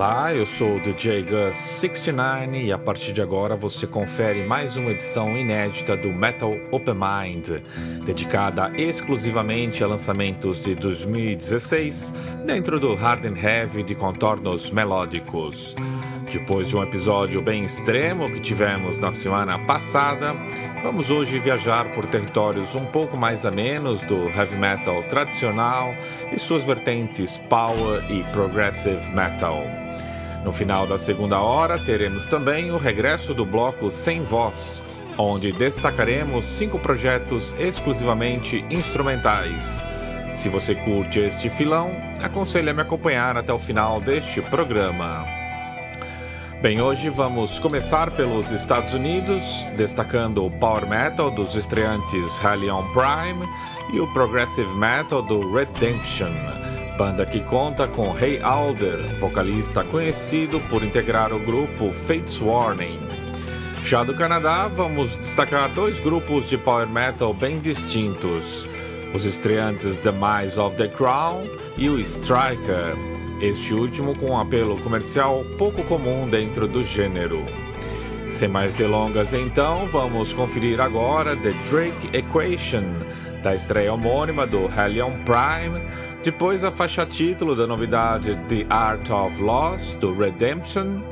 Olá, eu sou o DJ Gus69 e a partir de agora você confere mais uma edição inédita do Metal Open Mind, dedicada exclusivamente a lançamentos de 2016 dentro do Hard and Heavy de contornos melódicos. Depois de um episódio bem extremo que tivemos na semana passada, vamos hoje viajar por territórios um pouco mais amenos do heavy metal tradicional e suas vertentes power e progressive metal. No final da segunda hora, teremos também o regresso do bloco Sem Voz, onde destacaremos cinco projetos exclusivamente instrumentais. Se você curte este filão, aconselho a me acompanhar até o final deste programa. Bem, hoje vamos começar pelos Estados Unidos, destacando o power metal dos estreantes Hellion Prime e o progressive metal do Redemption, banda que conta com Ray Alder, vocalista conhecido por integrar o grupo Fates Warning. Já do Canadá, vamos destacar dois grupos de power metal bem distintos: os estreantes The Mice of the Crown e o Striker este último com um apelo comercial pouco comum dentro do gênero. Sem mais delongas, então, vamos conferir agora The Drake Equation, da estreia homônima do Hellion Prime, depois a faixa título da novidade The Art of Loss, do Redemption,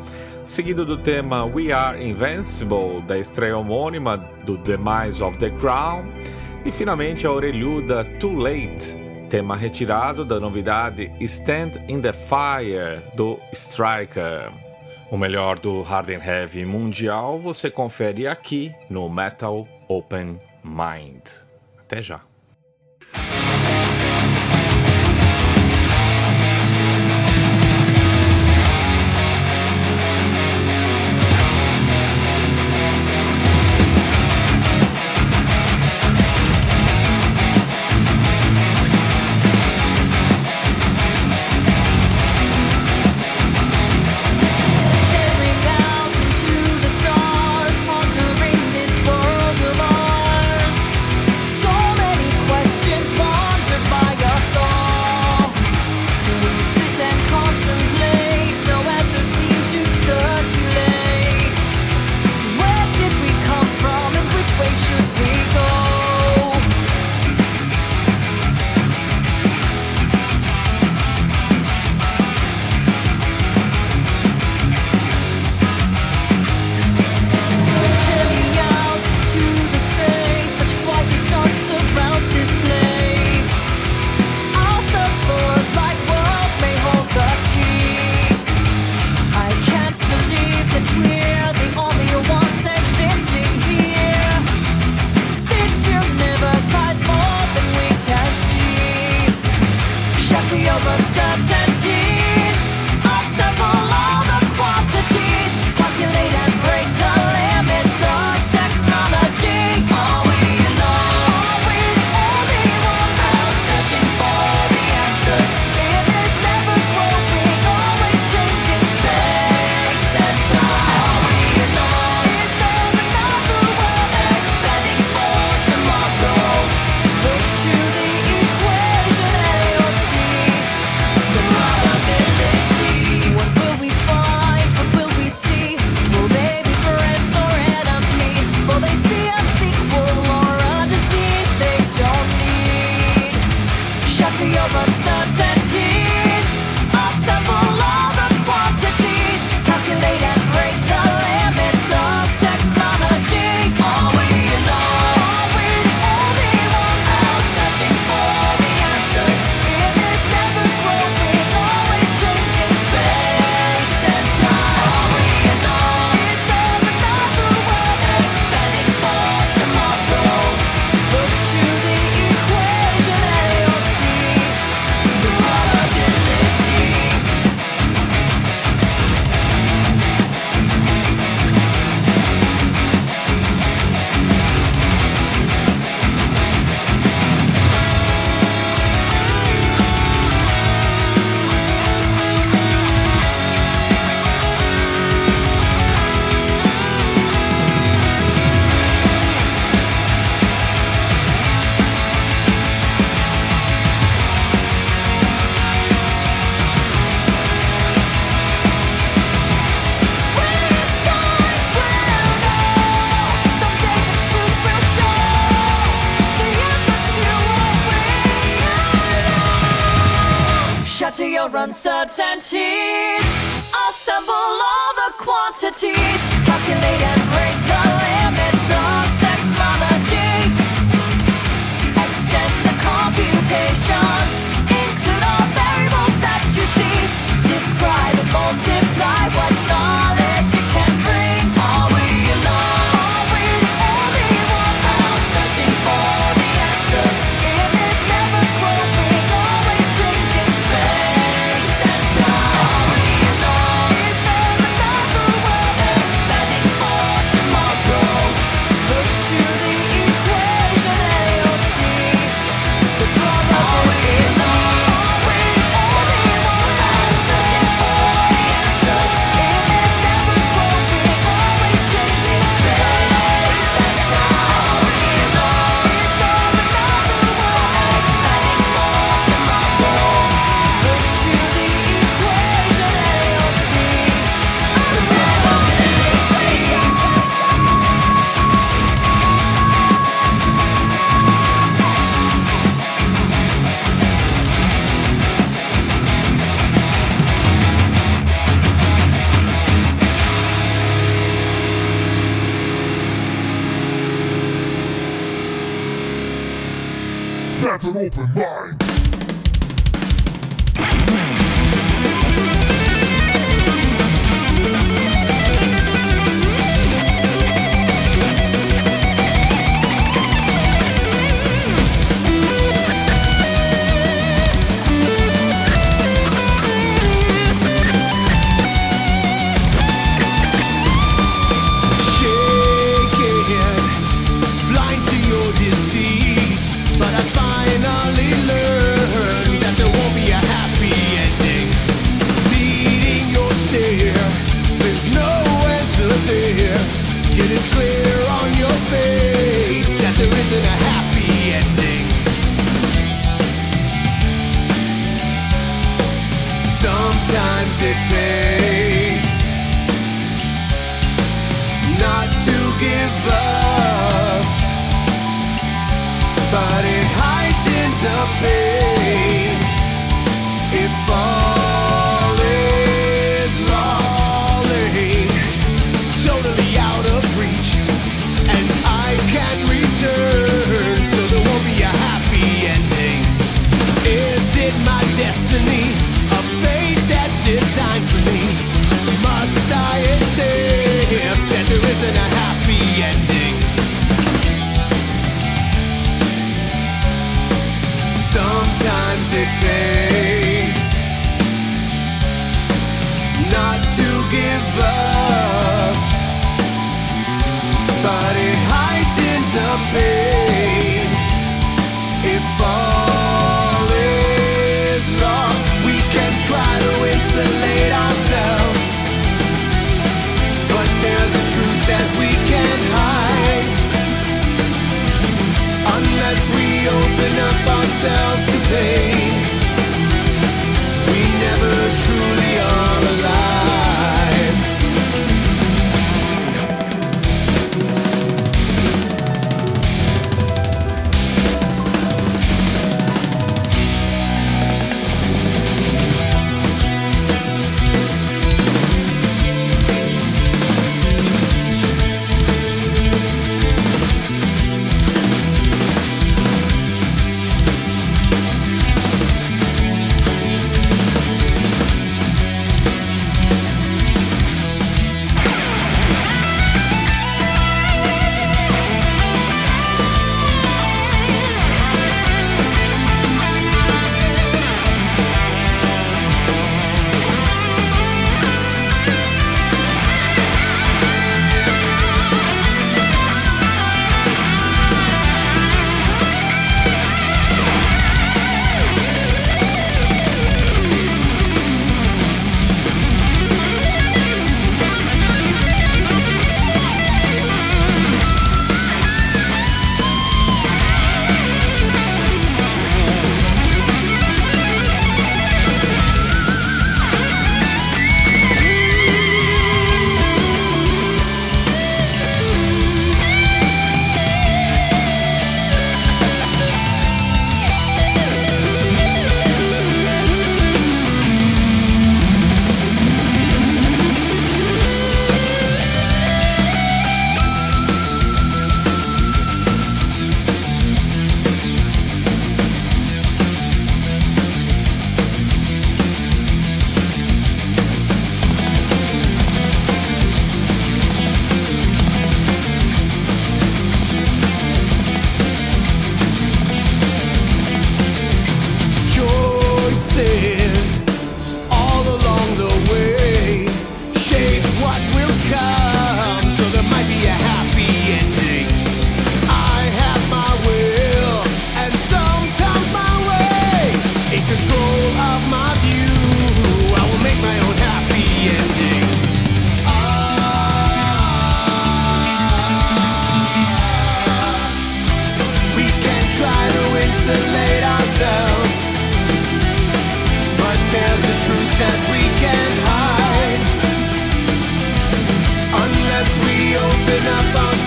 seguido do tema We Are Invincible, da estreia homônima do Demise of the Crown, e finalmente a orelhuda Too Late, tema retirado da novidade Stand in the Fire do Striker. O melhor do Hard and Heavy mundial você confere aqui no Metal Open Mind. Até já.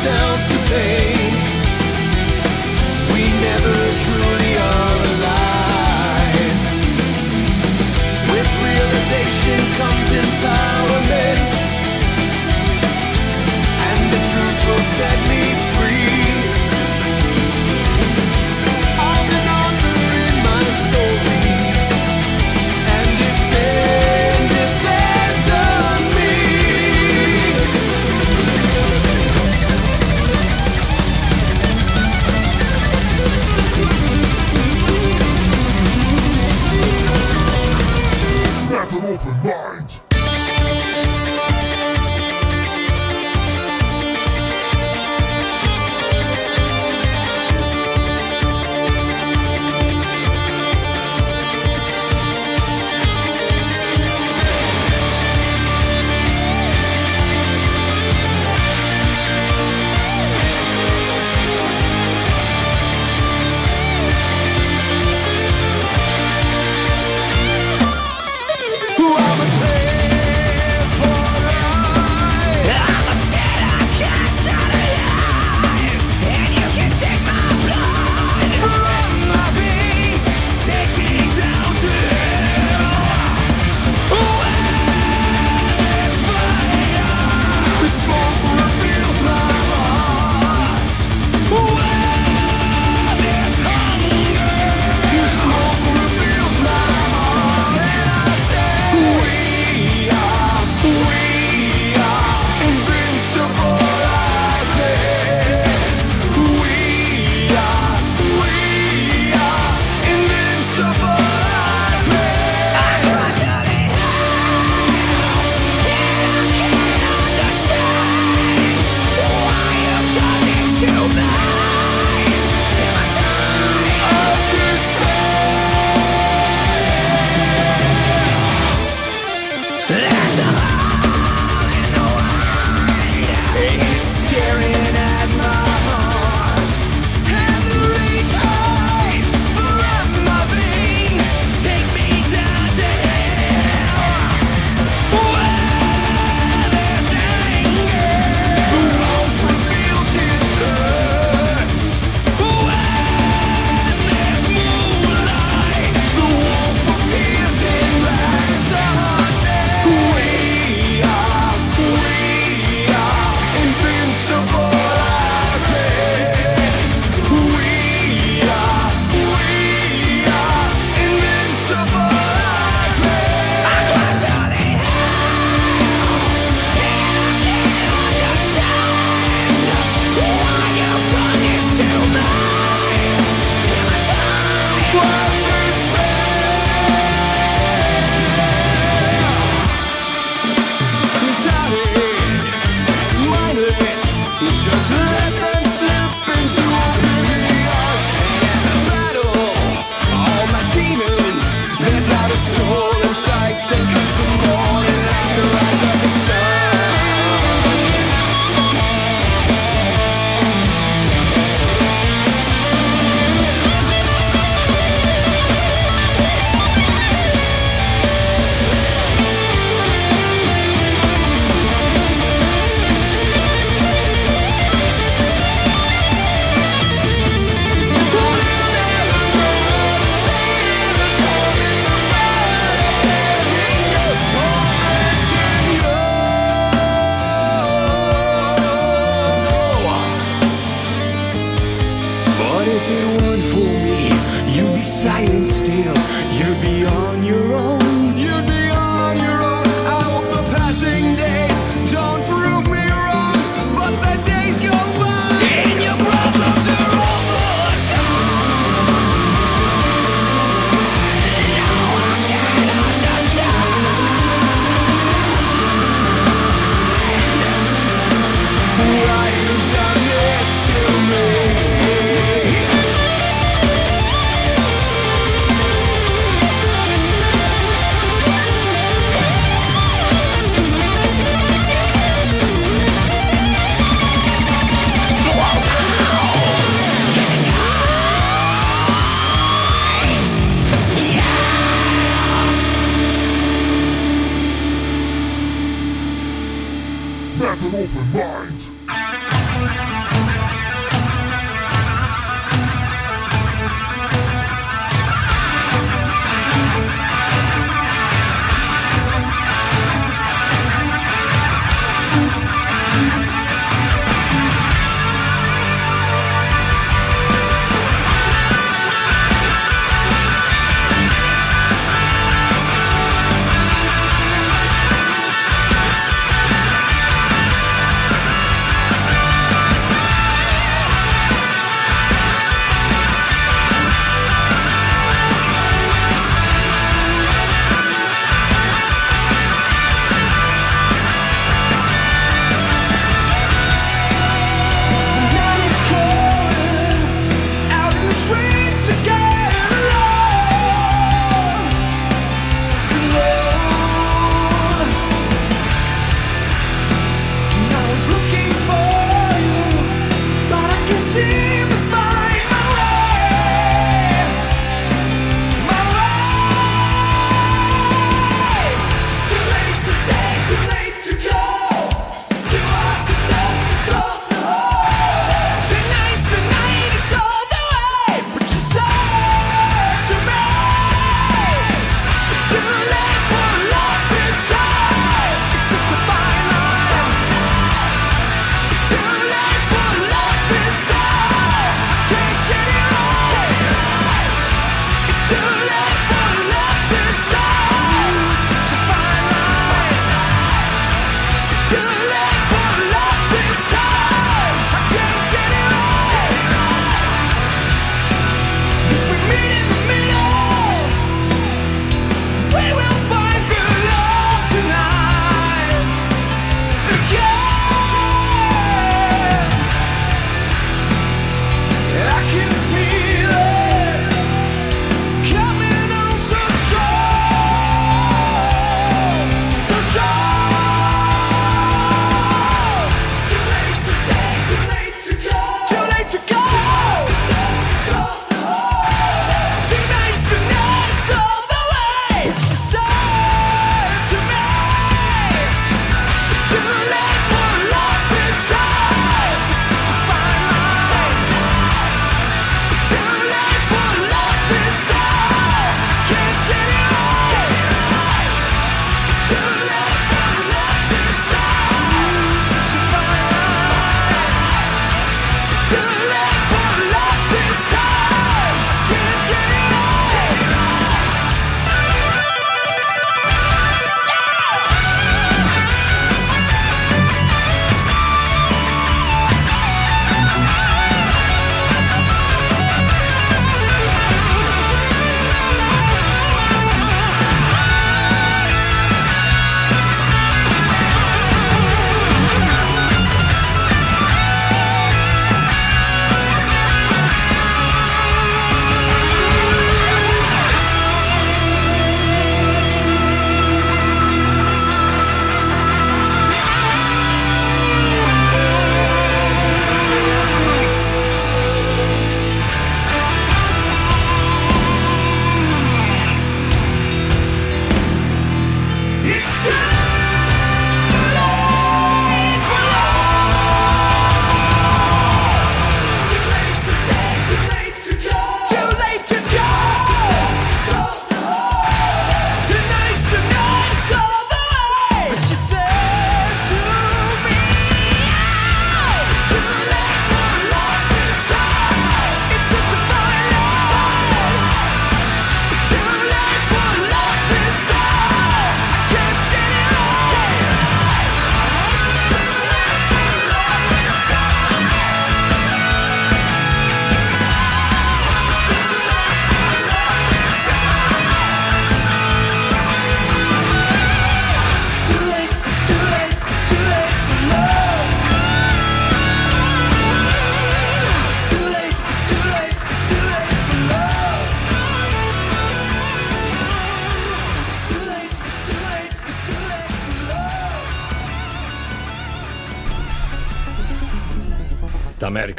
ourselves to. We never truly.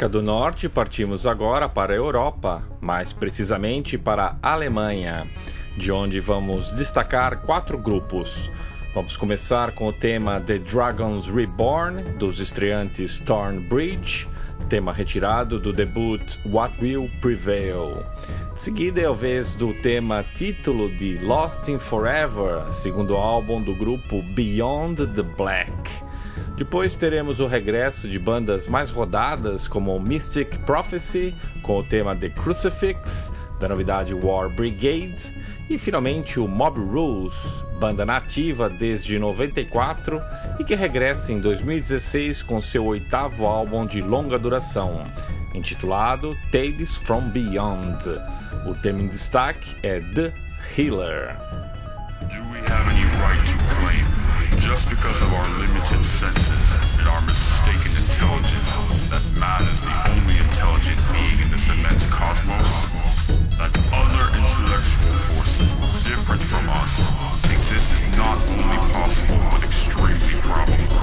América do Norte, partimos agora para a Europa, mais precisamente para a Alemanha, de onde vamos destacar quatro grupos. Vamos começar com o tema The Dragons Reborn, dos estreantes Torn Bridge, tema retirado do debut What Will Prevail. De seguida é a vez do tema título de Lost in Forever, segundo álbum do grupo Beyond the Black. Depois teremos o regresso de bandas mais rodadas como Mystic Prophecy, com o tema The Crucifix, da novidade War Brigade, e finalmente o Mob Rules, banda nativa desde 94 e que regressa em 2016 com seu oitavo álbum de longa duração, intitulado Tales from Beyond. O tema em destaque é The Healer. Just because of our limited senses and our mistaken intelligence, that man is the only intelligent being in this immense cosmos? That other intellectual forces different from us exist is not only possible but extremely probable.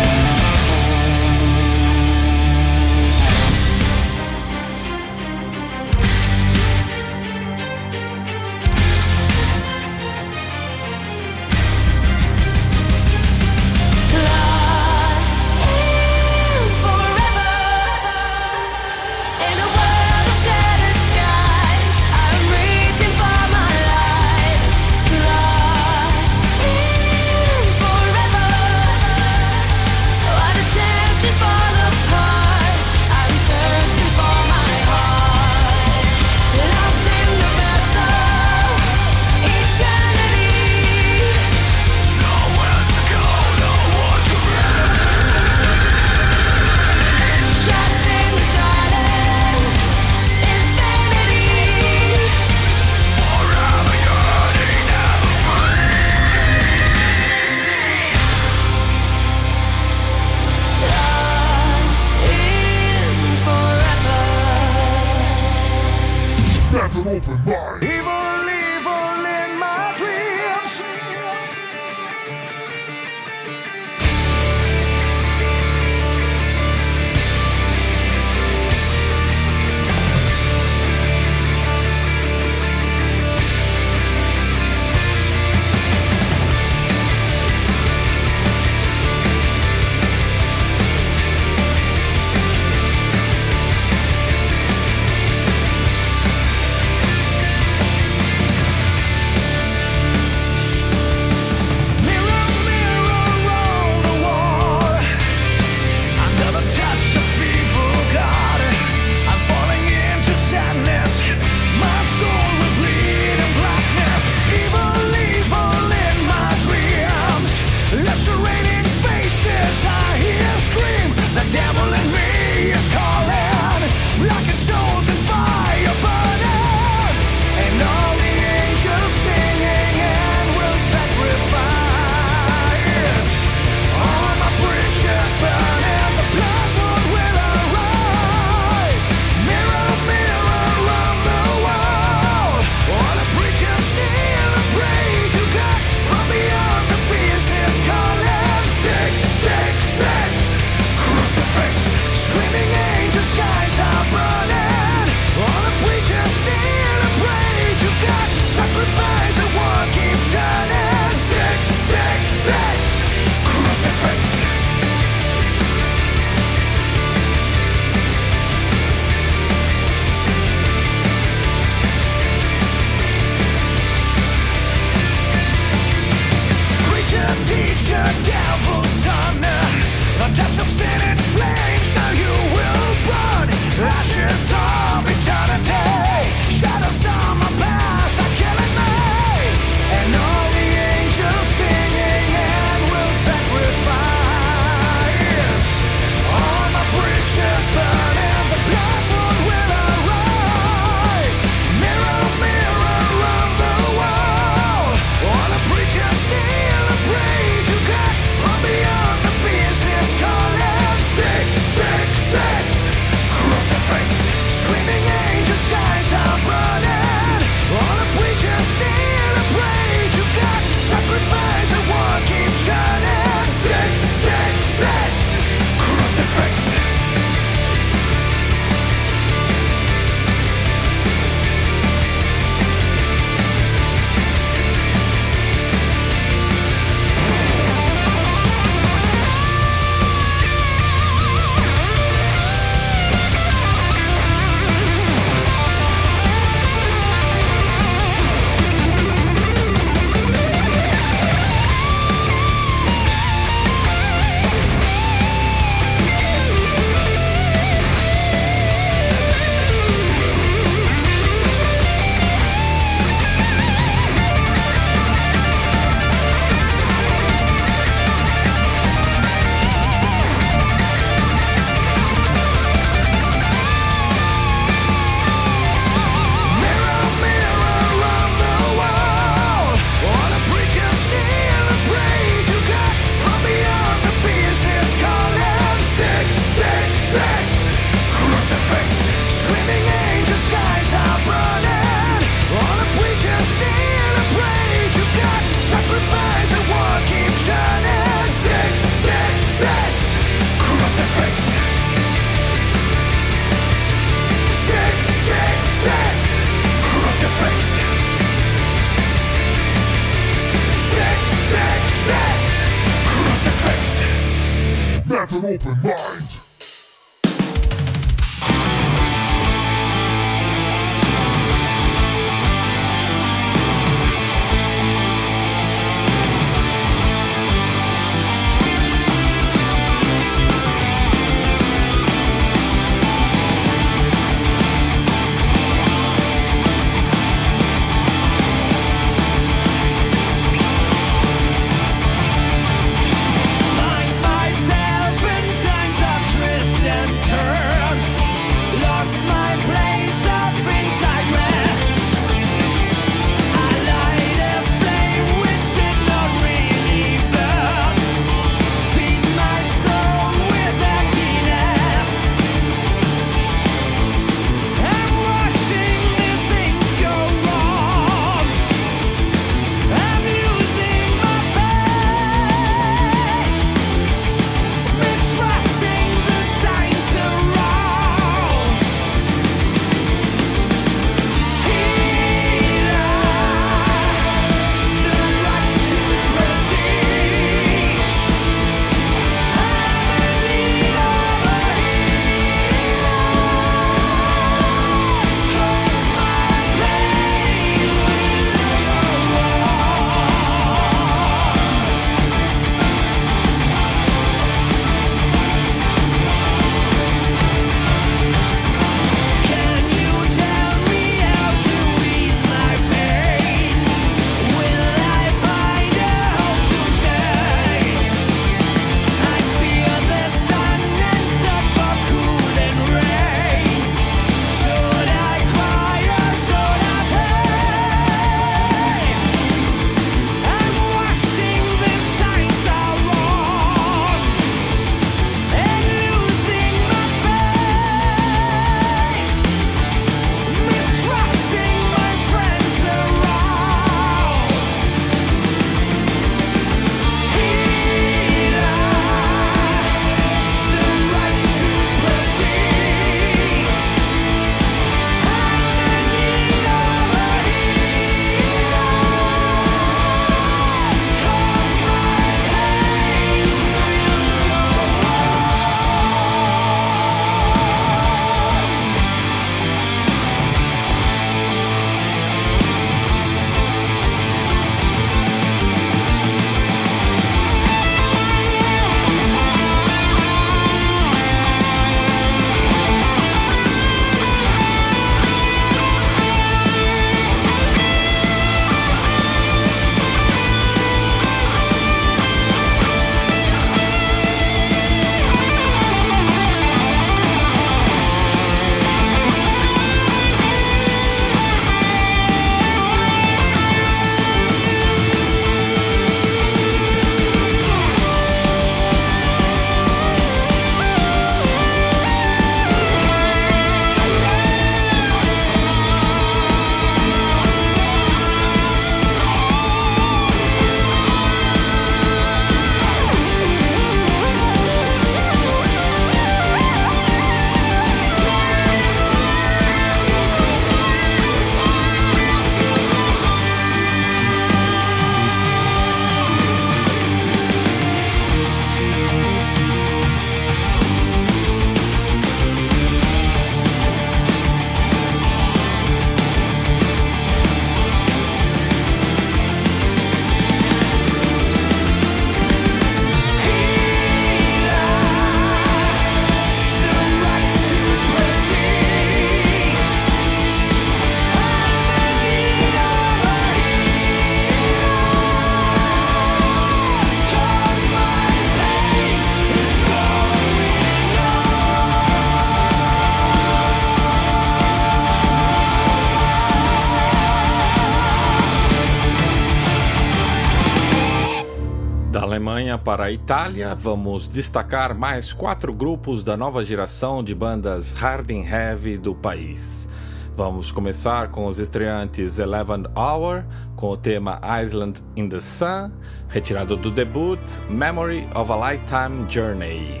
Para a Itália, vamos destacar mais quatro grupos da nova geração de bandas hard and heavy do país. Vamos começar com os estreantes Eleven Hour, com o tema Island in the Sun, retirado do debut Memory of a Lifetime Journey.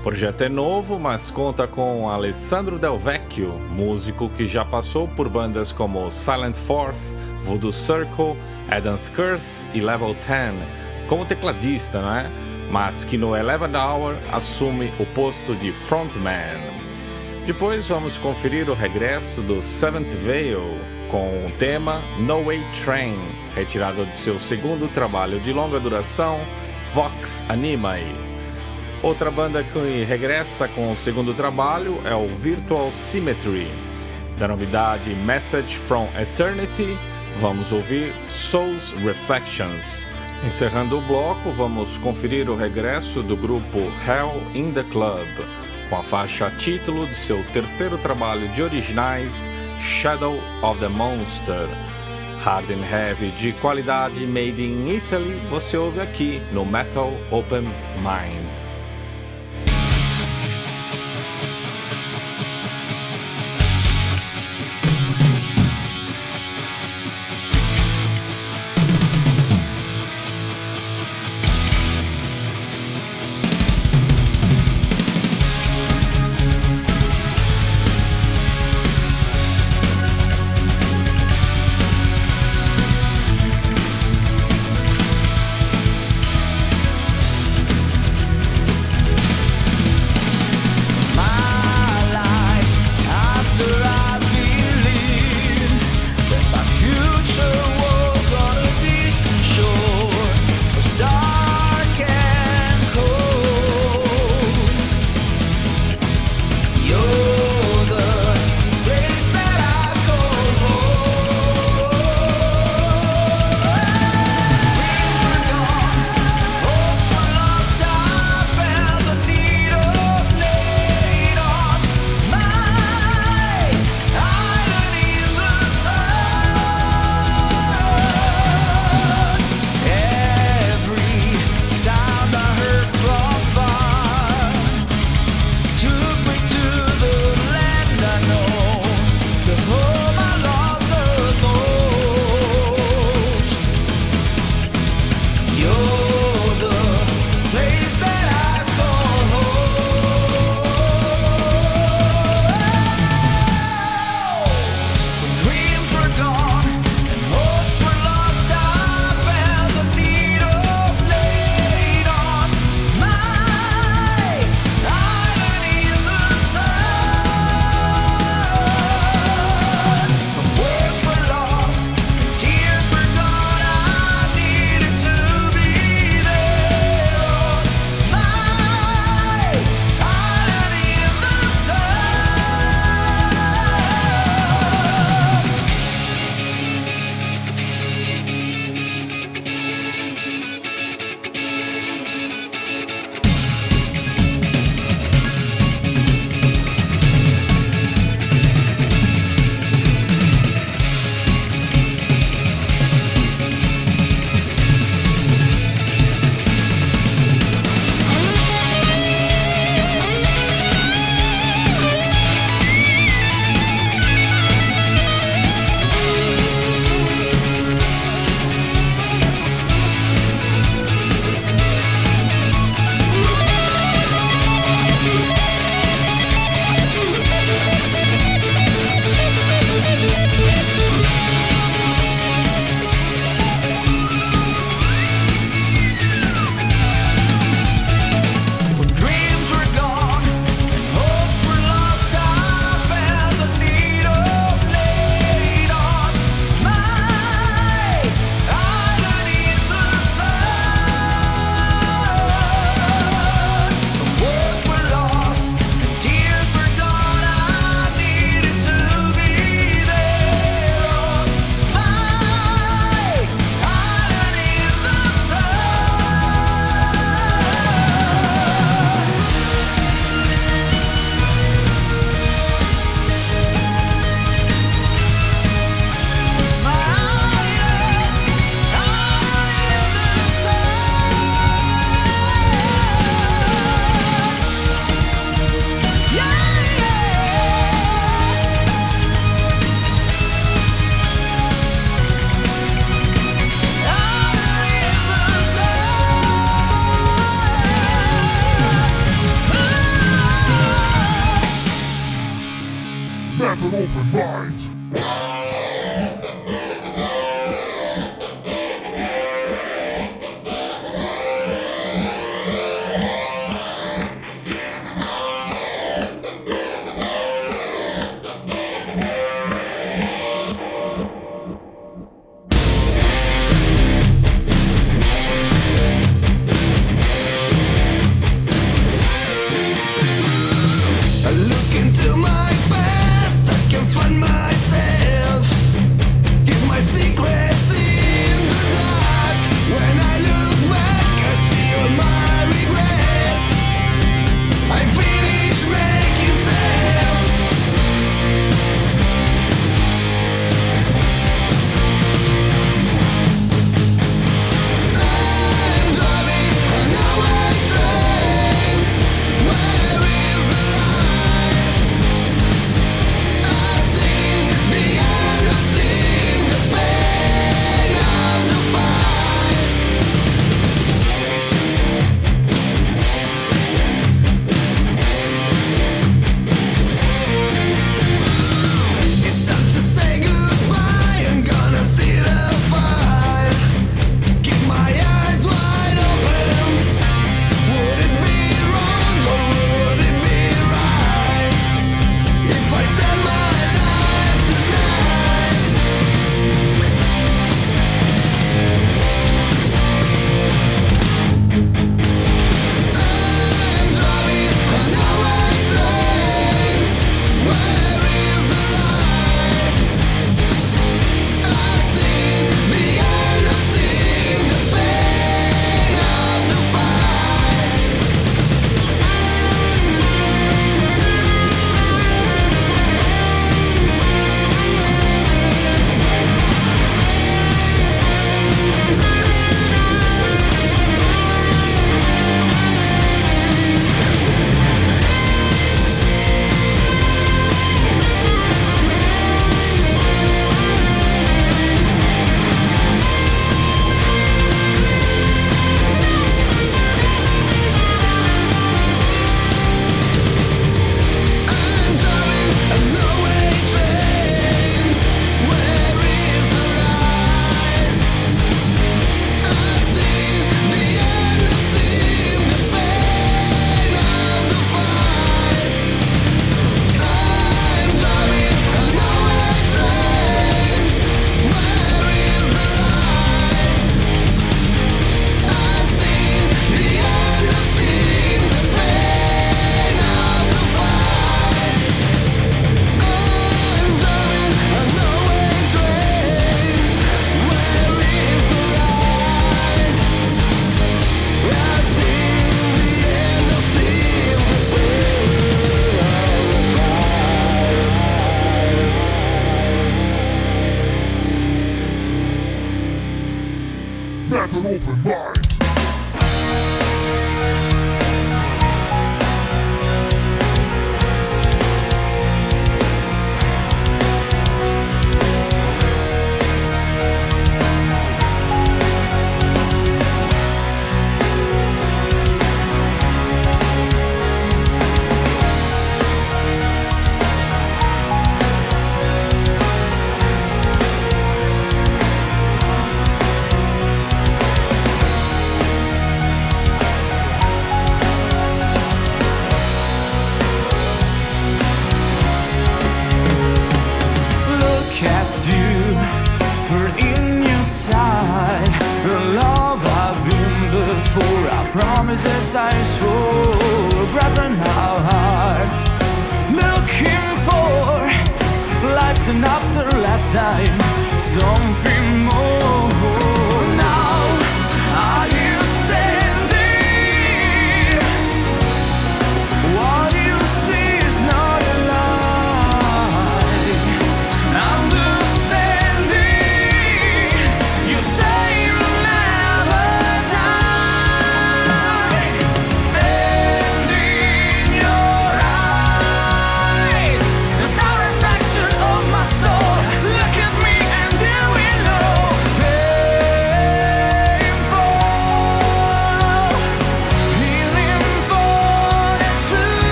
O projeto é novo, mas conta com Alessandro Del Vecchio, músico que já passou por bandas como Silent Force, Voodoo Circle, Adam's Curse e Level 10, como tecladista, né? mas que no Eleven Hour assume o posto de frontman. Depois vamos conferir o regresso do Seventh Veil com o tema No Way Train, retirado de seu segundo trabalho de longa duração, Vox Animae. Outra banda que regressa com o segundo trabalho é o Virtual Symmetry. Da novidade Message from Eternity, vamos ouvir Souls Reflections. Encerrando o bloco, vamos conferir o regresso do grupo Hell in the Club, com a faixa título de seu terceiro trabalho de originais, Shadow of the Monster. Hard and Heavy de qualidade made in Italy, você ouve aqui no Metal Open Mind.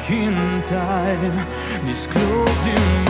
Back in time. Disclosing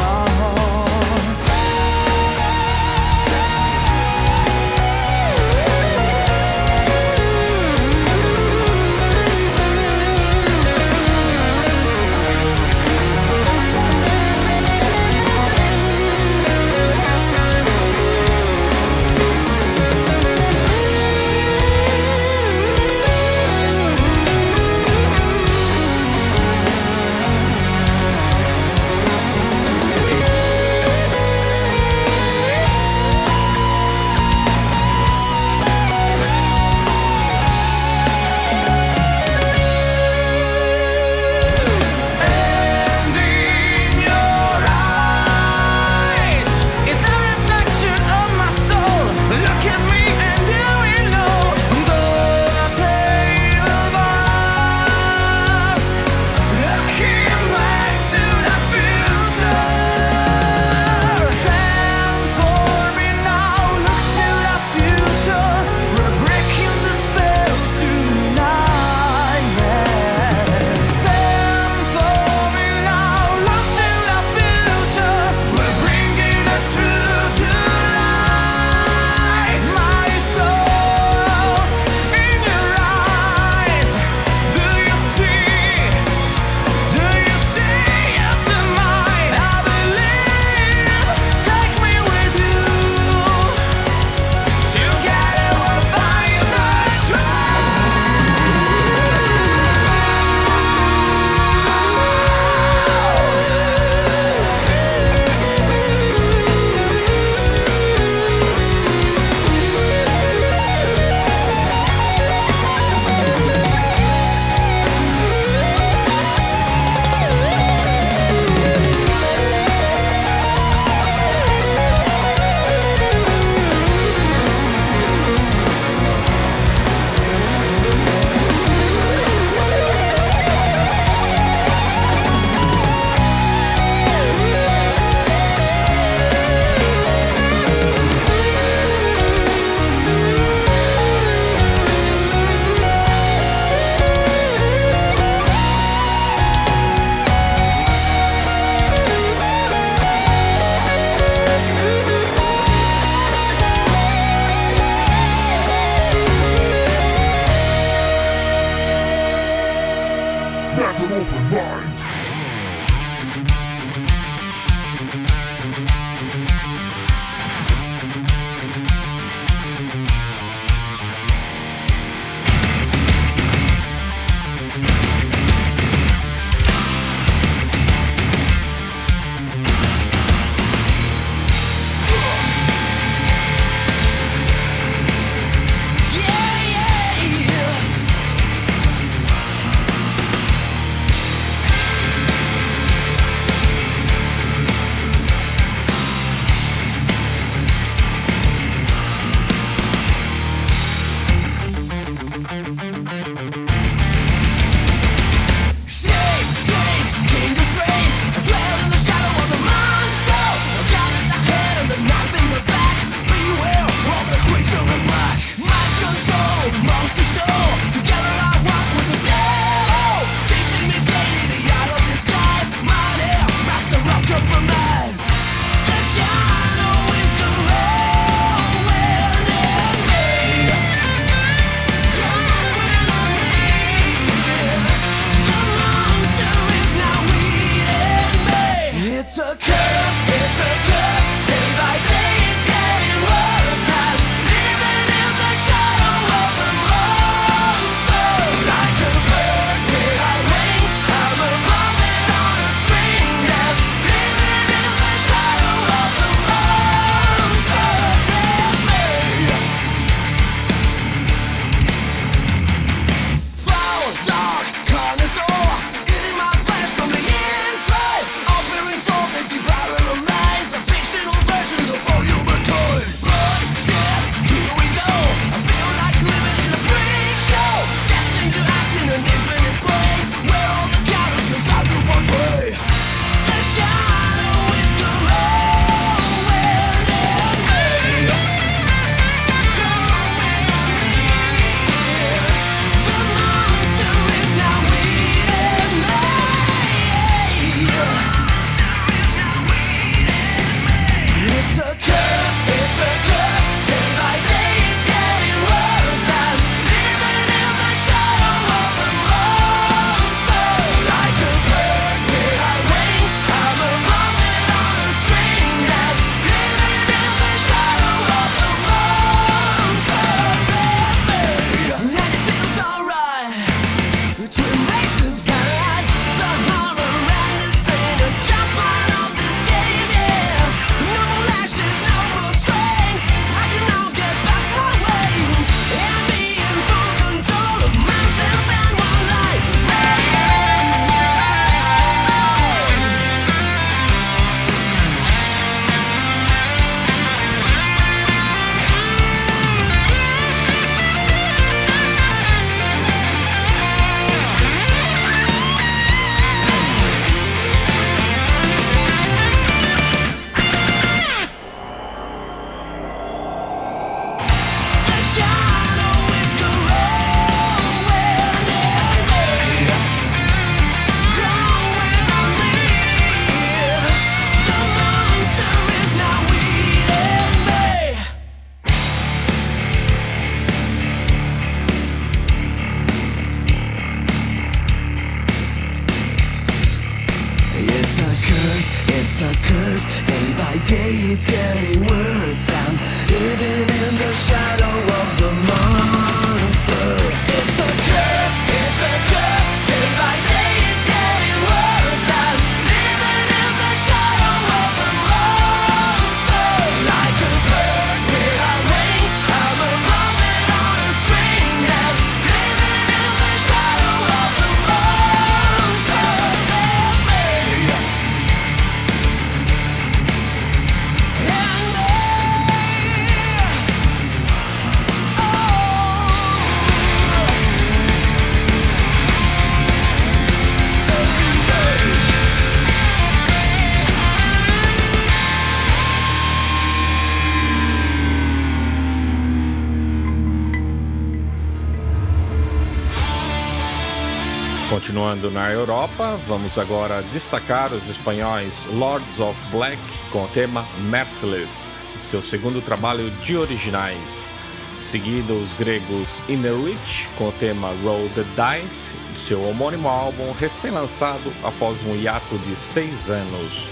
Continuando na Europa, vamos agora destacar os espanhóis Lords of Black com o tema Merciless, seu segundo trabalho de originais. seguida, os gregos Inner Reach com o tema Roll the Dice, seu homônimo álbum recém-lançado após um hiato de seis anos.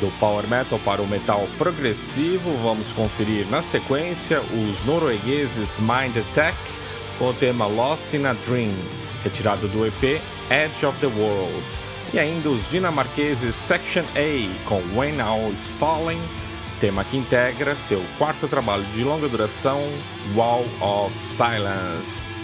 Do power metal para o metal progressivo, vamos conferir na sequência os noruegueses Mind Attack com o tema Lost in a Dream, retirado do EP Edge of the World, e ainda os dinamarqueses Section A com When All Is Falling, tema que integra seu quarto trabalho de longa duração, Wall of Silence.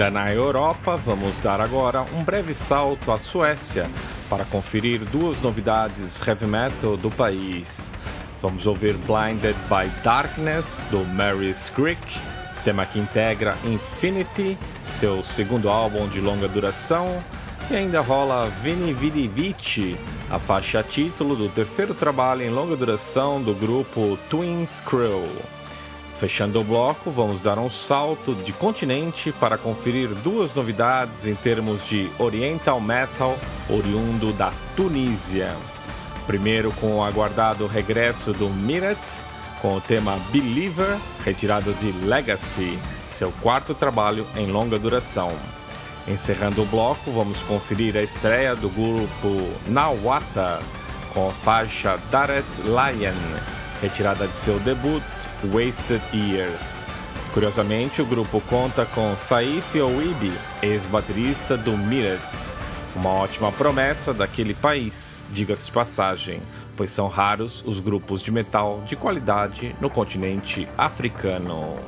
Ainda na Europa, vamos dar agora um breve salto à Suécia para conferir duas novidades heavy metal do país. Vamos ouvir Blinded by Darkness, do Mary's Creek, tema que integra Infinity, seu segundo álbum de longa duração, e ainda rola Vini Vidi Vici, a faixa título do terceiro trabalho em longa duração do grupo Twins Crew. Fechando o bloco, vamos dar um salto de continente para conferir duas novidades em termos de Oriental Metal oriundo da Tunísia. Primeiro com o aguardado regresso do Miret, com o tema Believer, retirado de Legacy, seu quarto trabalho em longa duração. Encerrando o bloco, vamos conferir a estreia do grupo Nawata, com a faixa Daret Lion, retirada de seu debut Wasted Years. Curiosamente, o grupo conta com Saif Ouibi, ex-baterista do Miret. Uma ótima promessa daquele país, diga-se de passagem, pois são raros os grupos de metal de qualidade no continente africano.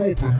open.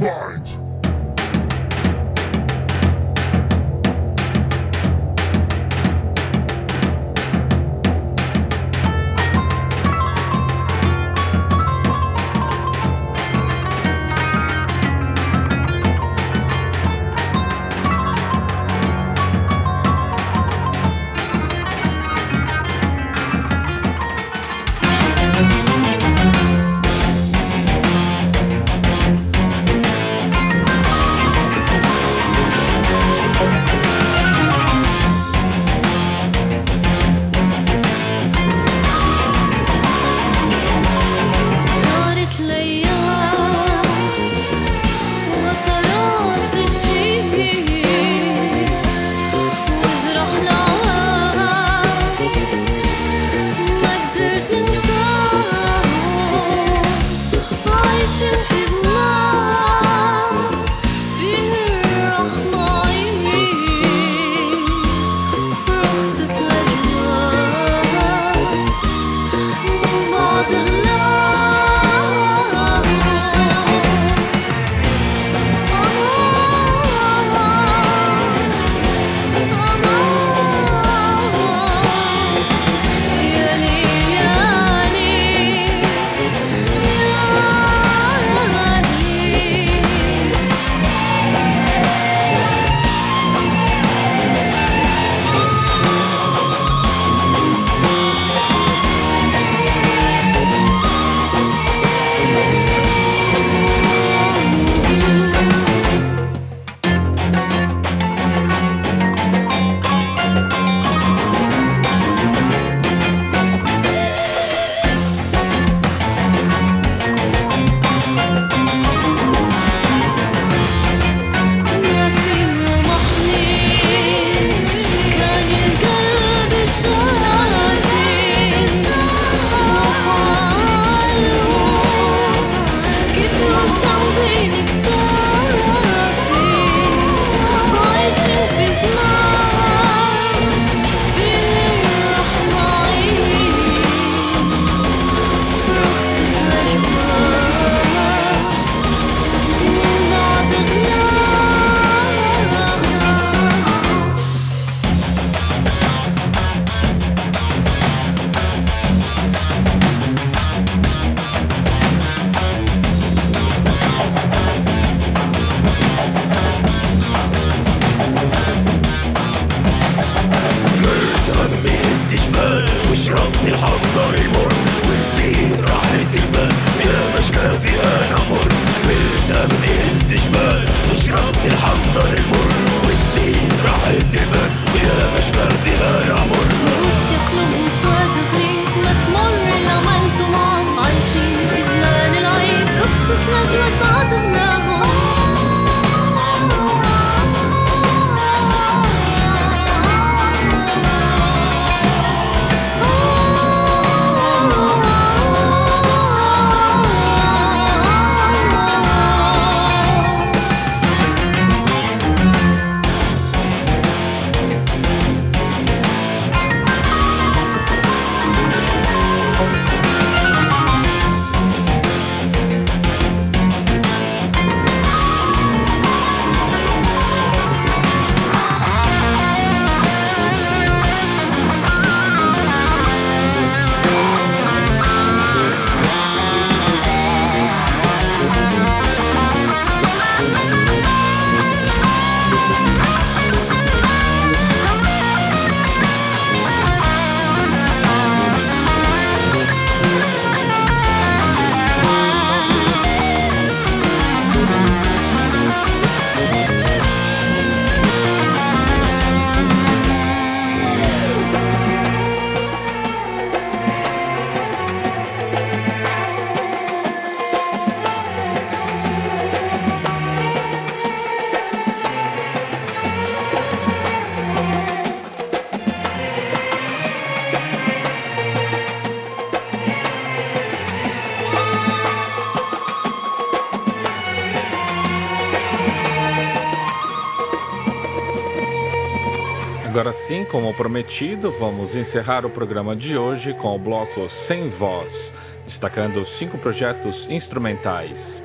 Agora sim, como prometido, vamos encerrar o programa de hoje com o bloco Sem Voz, destacando cinco projetos instrumentais.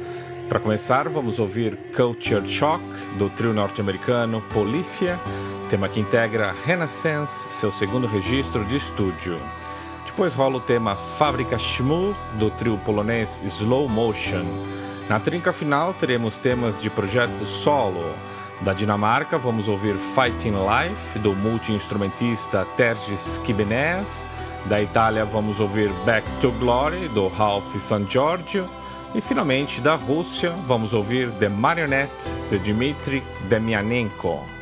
Para começar, vamos ouvir Culture Shock, do trio norte-americano Polyphia, tema que integra Renaissance, seu segundo registro de estúdio. Depois rola o tema Fábrica Schmur, do trio polonês Slow Motion. Na trinca final, teremos temas de projetos solo. Da Dinamarca, vamos ouvir Fighting Life, do multi-instrumentista Tergis Kibenes. Da Itália, vamos ouvir Back to Glory, do Ralph San Giorgio. E finalmente, da Rússia, vamos ouvir The Marionette, de Dmitry Demianenko.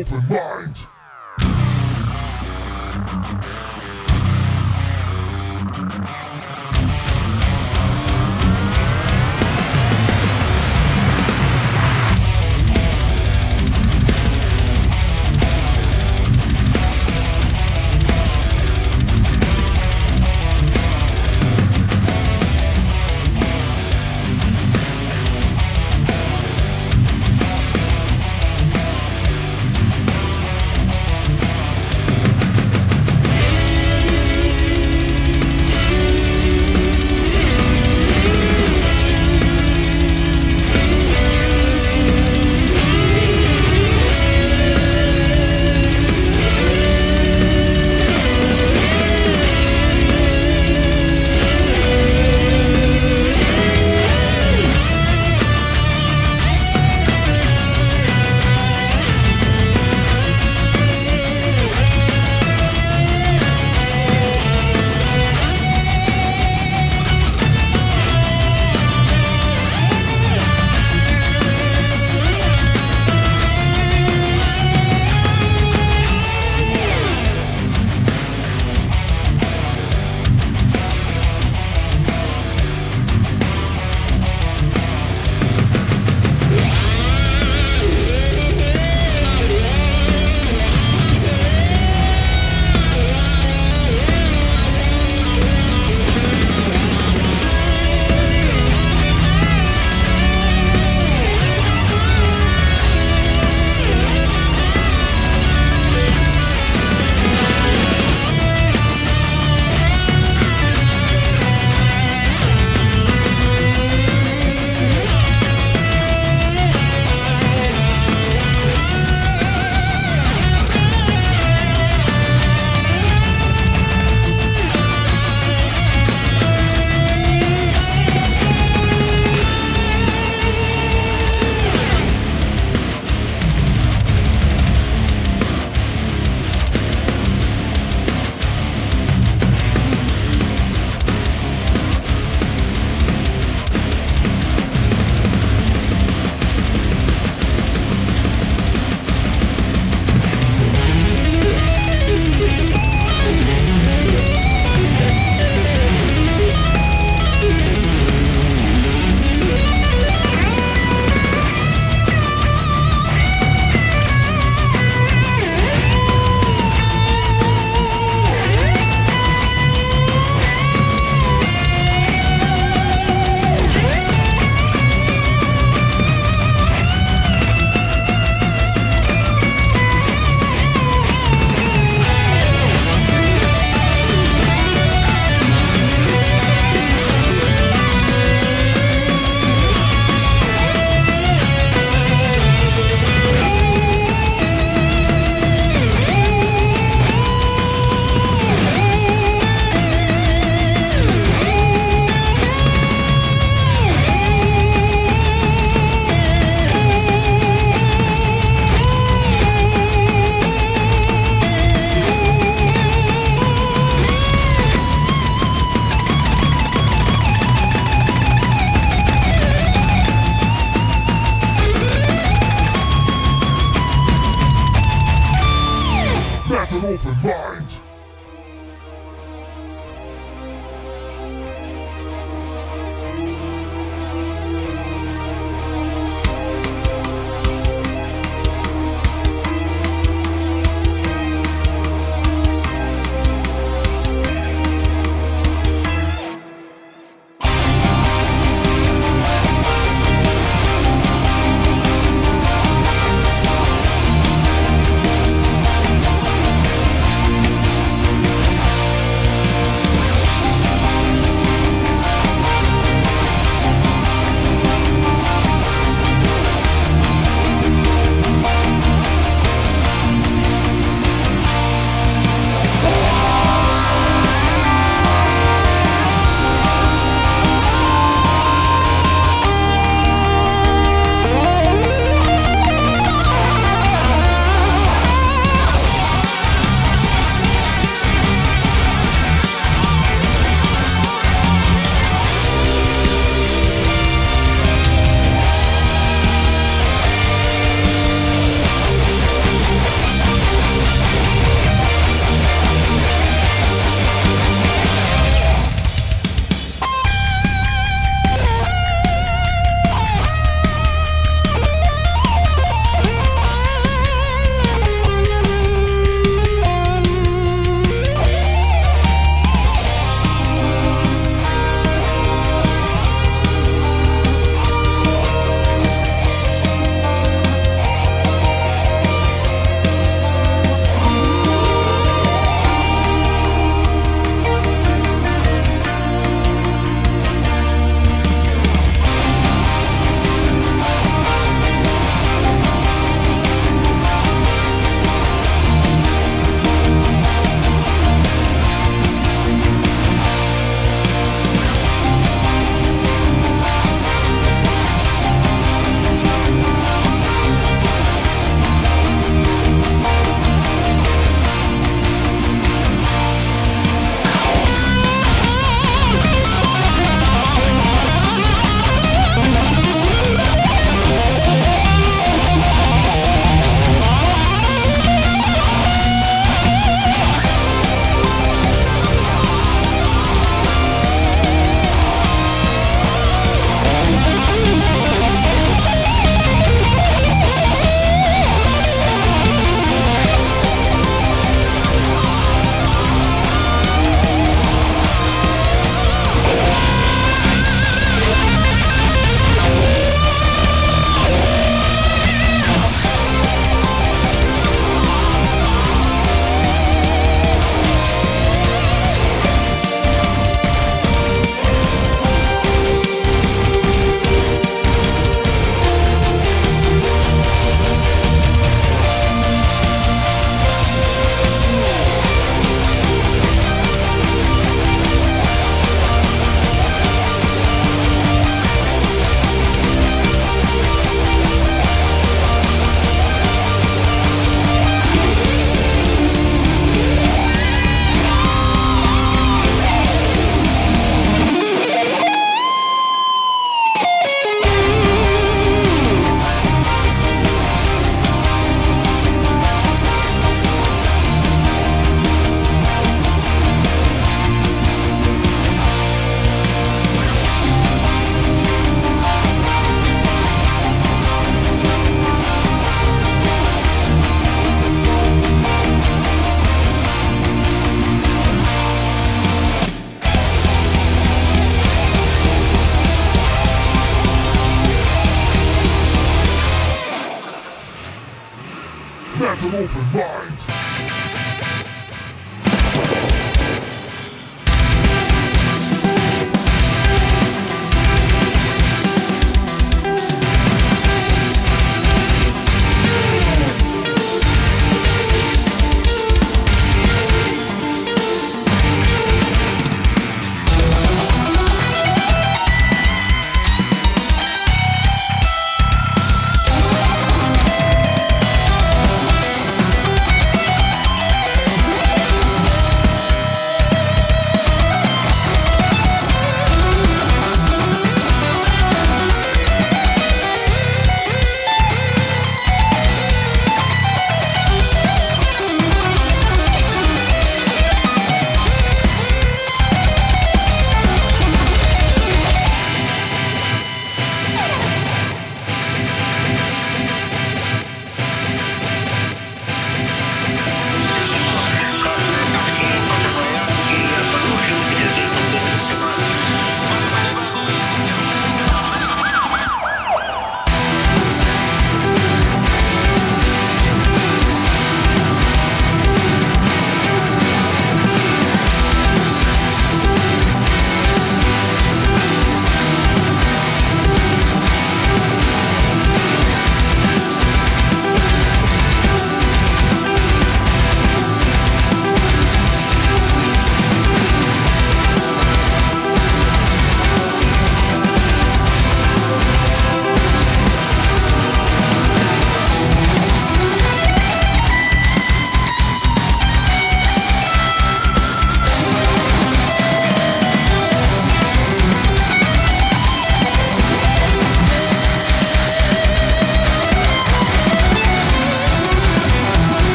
Open mind.